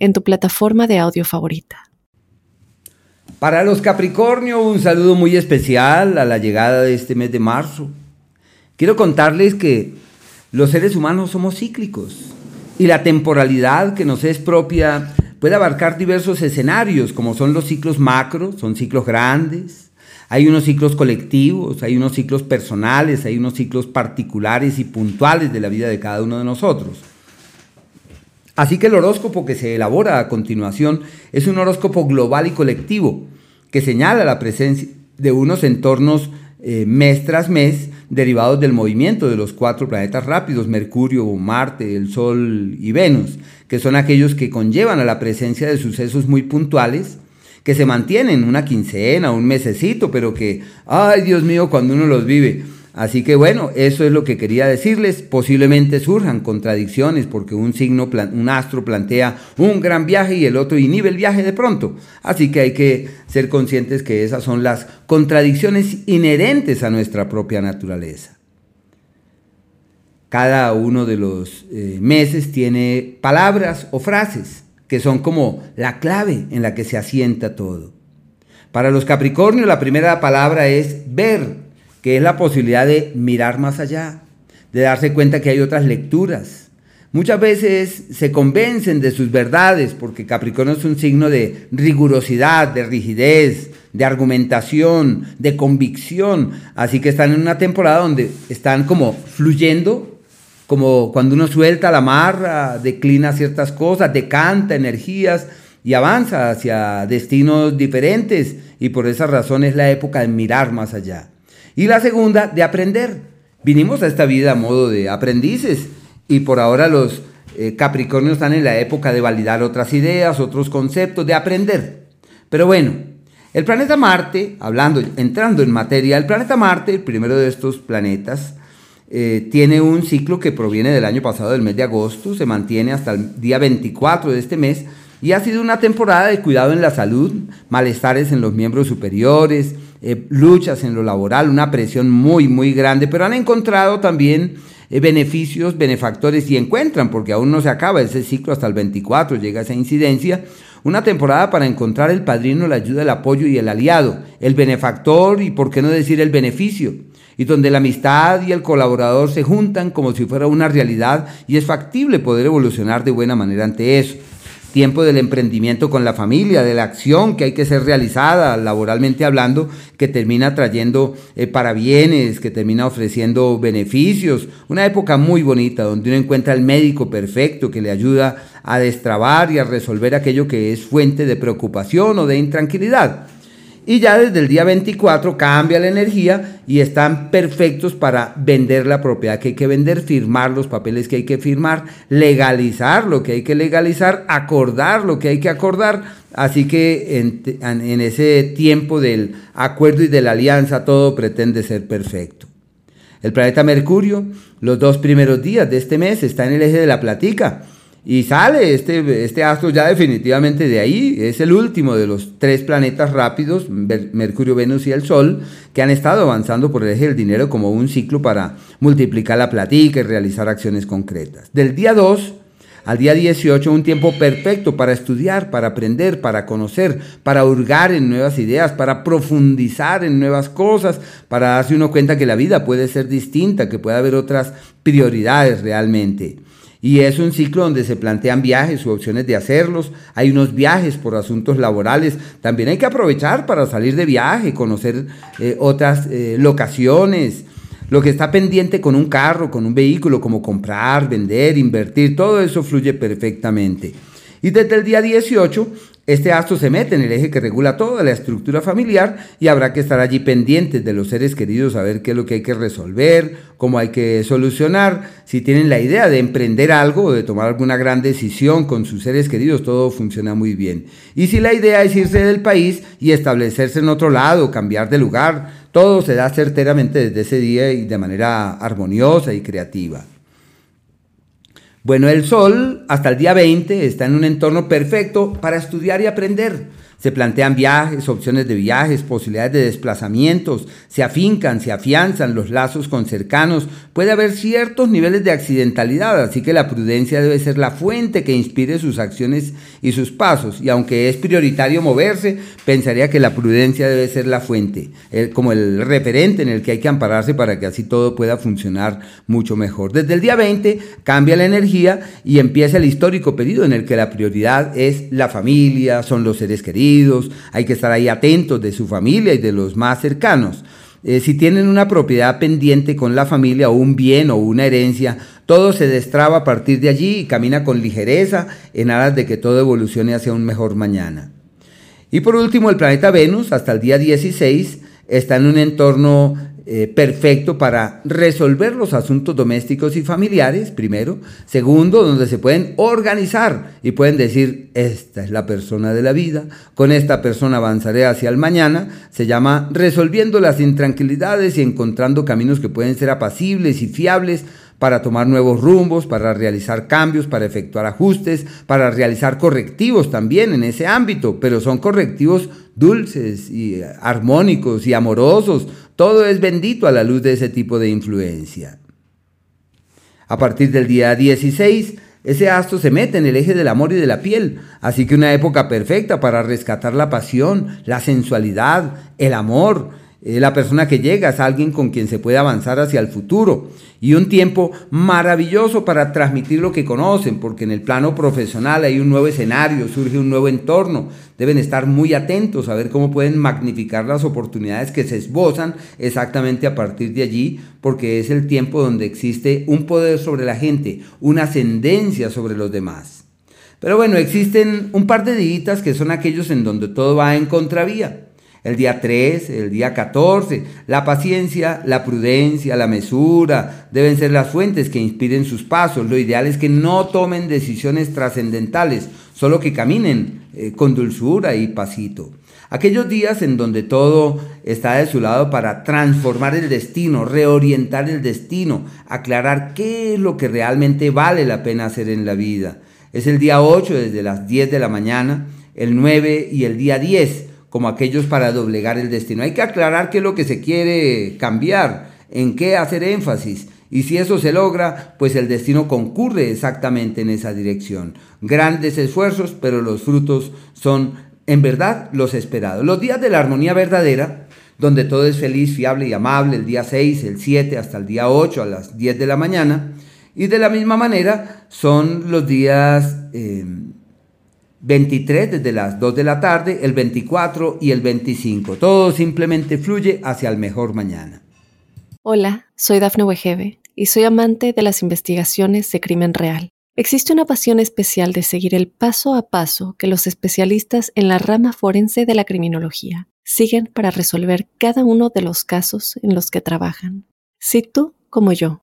en tu plataforma de audio favorita. Para los Capricornio, un saludo muy especial a la llegada de este mes de marzo. Quiero contarles que los seres humanos somos cíclicos y la temporalidad que nos es propia puede abarcar diversos escenarios, como son los ciclos macro, son ciclos grandes, hay unos ciclos colectivos, hay unos ciclos personales, hay unos ciclos particulares y puntuales de la vida de cada uno de nosotros. Así que el horóscopo que se elabora a continuación es un horóscopo global y colectivo que señala la presencia de unos entornos eh, mes tras mes derivados del movimiento de los cuatro planetas rápidos, Mercurio, Marte, el Sol y Venus, que son aquellos que conllevan a la presencia de sucesos muy puntuales, que se mantienen una quincena, un mesecito, pero que, ay Dios mío, cuando uno los vive, Así que bueno, eso es lo que quería decirles. Posiblemente surjan contradicciones porque un signo, un astro plantea un gran viaje y el otro inhibe el viaje de pronto. Así que hay que ser conscientes que esas son las contradicciones inherentes a nuestra propia naturaleza. Cada uno de los eh, meses tiene palabras o frases que son como la clave en la que se asienta todo. Para los Capricornios la primera palabra es ver que es la posibilidad de mirar más allá, de darse cuenta que hay otras lecturas. Muchas veces se convencen de sus verdades, porque Capricornio es un signo de rigurosidad, de rigidez, de argumentación, de convicción. Así que están en una temporada donde están como fluyendo, como cuando uno suelta la marra, declina ciertas cosas, decanta energías y avanza hacia destinos diferentes. Y por esa razón es la época de mirar más allá. Y la segunda, de aprender. Vinimos a esta vida a modo de aprendices y por ahora los eh, Capricornios están en la época de validar otras ideas, otros conceptos, de aprender. Pero bueno, el planeta Marte, hablando, entrando en materia, el planeta Marte, el primero de estos planetas, eh, tiene un ciclo que proviene del año pasado, del mes de agosto, se mantiene hasta el día 24 de este mes y ha sido una temporada de cuidado en la salud, malestares en los miembros superiores, eh, luchas en lo laboral, una presión muy, muy grande, pero han encontrado también eh, beneficios, benefactores y encuentran, porque aún no se acaba ese ciclo hasta el 24, llega esa incidencia, una temporada para encontrar el padrino, la ayuda, el apoyo y el aliado, el benefactor y por qué no decir el beneficio, y donde la amistad y el colaborador se juntan como si fuera una realidad y es factible poder evolucionar de buena manera ante eso tiempo del emprendimiento con la familia, de la acción que hay que ser realizada laboralmente hablando, que termina trayendo eh, parabienes, que termina ofreciendo beneficios. Una época muy bonita donde uno encuentra el médico perfecto que le ayuda a destrabar y a resolver aquello que es fuente de preocupación o de intranquilidad. Y ya desde el día 24 cambia la energía y están perfectos para vender la propiedad que hay que vender, firmar los papeles que hay que firmar, legalizar lo que hay que legalizar, acordar lo que hay que acordar. Así que en, ese tiempo del acuerdo y de la alianza todo pretende ser perfecto. El planeta Mercurio, los dos primeros días de este mes, está en el eje de la platica y sale este, este astro ya definitivamente de ahí. Es el último de los tres planetas rápidos, Mercurio, Venus y el Sol, que han estado avanzando por el eje del dinero como un ciclo para multiplicar la platica y realizar acciones concretas. Del día 2 al día 18, un tiempo perfecto para estudiar, para aprender, para conocer, para hurgar en nuevas ideas, para profundizar en nuevas cosas, para darse uno cuenta que la vida puede ser distinta, que puede haber otras prioridades realmente. Y es un ciclo donde se plantean viajes u opciones de hacerlos. Hay unos viajes por asuntos laborales. También hay que aprovechar para salir de viaje, conocer eh, otras eh, locaciones. Lo que está pendiente con un carro, con un vehículo, como comprar, vender, invertir, todo eso fluye perfectamente. Y desde el día 18 Este astro se mete en el eje que regula toda la estructura familiar y habrá que estar allí pendientes de los seres queridos, a ver qué es lo que hay que resolver, cómo hay que solucionar. Si tienen la idea de emprender algo o de tomar alguna gran decisión con sus seres queridos, todo funciona muy bien. Y si la idea es irse del país y establecerse en otro lado, cambiar de lugar, todo se da certeramente desde ese día y de manera armoniosa y creativa. Bueno, el Sol hasta el día 20 está en un entorno perfecto para estudiar y aprender. Se plantean viajes, opciones de viajes, posibilidades de desplazamientos, se afincan, se afianzan los lazos con cercanos, puede haber ciertos niveles de accidentalidad, así que la prudencia debe ser la fuente que inspire sus acciones y sus pasos, y aunque es prioritario moverse, pensaría que la prudencia debe ser la fuente, como el referente en el que hay que ampararse para que así todo pueda funcionar mucho mejor. Desde el día 20 cambia la energía y empieza el histórico periodo en el que la prioridad es la familia, son los seres queridos, hay que estar ahí atentos de su familia y de los más cercanos. Eh, si tienen una propiedad pendiente con la familia o un bien o una herencia, todo se destraba a partir de allí y camina con ligereza en aras de que todo evolucione hacia un mejor mañana. Y por último, el planeta Venus, hasta el día 16, está en un entorno eh, perfecto para resolver los asuntos domésticos y familiares, primero. Segundo, donde se pueden organizar y pueden decir, esta es la persona de la vida, con esta persona avanzaré hacia el mañana. Se llama resolviendo las intranquilidades y encontrando caminos que pueden ser apacibles y fiables para tomar nuevos rumbos, para realizar cambios, para efectuar ajustes, para realizar correctivos también en ese ámbito, pero son correctivos dulces y armónicos y amorosos. Todo es bendito a la luz de ese tipo de influencia. A partir del día 16, ese astro se mete en el eje del amor y de la piel, así que una época perfecta para rescatar la pasión, la sensualidad, el amor, la persona que llega es alguien con quien se puede avanzar hacia el futuro y un tiempo maravilloso para transmitir lo que conocen, porque en el plano profesional hay un nuevo escenario, surge un nuevo entorno. Deben estar muy atentos a ver cómo pueden magnificar las oportunidades que se esbozan exactamente a partir de allí, porque es el tiempo donde existe un poder sobre la gente, una ascendencia sobre los demás. Pero bueno, existen un par de días que son aquellos en donde todo va en contravía el día 3, el día 14. La paciencia, la prudencia, la mesura deben ser las fuentes que inspiren sus pasos. Lo ideal es que no tomen decisiones trascendentales, solo que caminen eh, con dulzura y pasito. Aquellos días en donde todo está de su lado para transformar el destino, reorientar el destino, aclarar qué es lo que realmente vale la pena hacer en la vida. Es el día 8 desde las 10 de la mañana, el 9 y el día 10 como aquellos para doblegar el destino. Hay que aclarar qué es lo que se quiere cambiar, en qué hacer énfasis. Y si eso se logra, pues el destino concurre exactamente en esa dirección. Grandes esfuerzos, pero los frutos son en verdad los esperados. Los días de la armonía verdadera, donde todo es feliz, fiable y amable, el día 6, el 7 hasta el día 8 a las 10 de la mañana. Y de la misma manera son los días... Eh, 23 desde las 2 de la tarde, el 24 y el 25. Todo simplemente fluye hacia el mejor mañana. Hola, soy Dafne Wegebe y soy amante de las investigaciones de crimen real. Existe una pasión especial de seguir el paso a paso que los especialistas en la rama forense de la criminología siguen para resolver cada uno de los casos en los que trabajan. Si tú, como yo,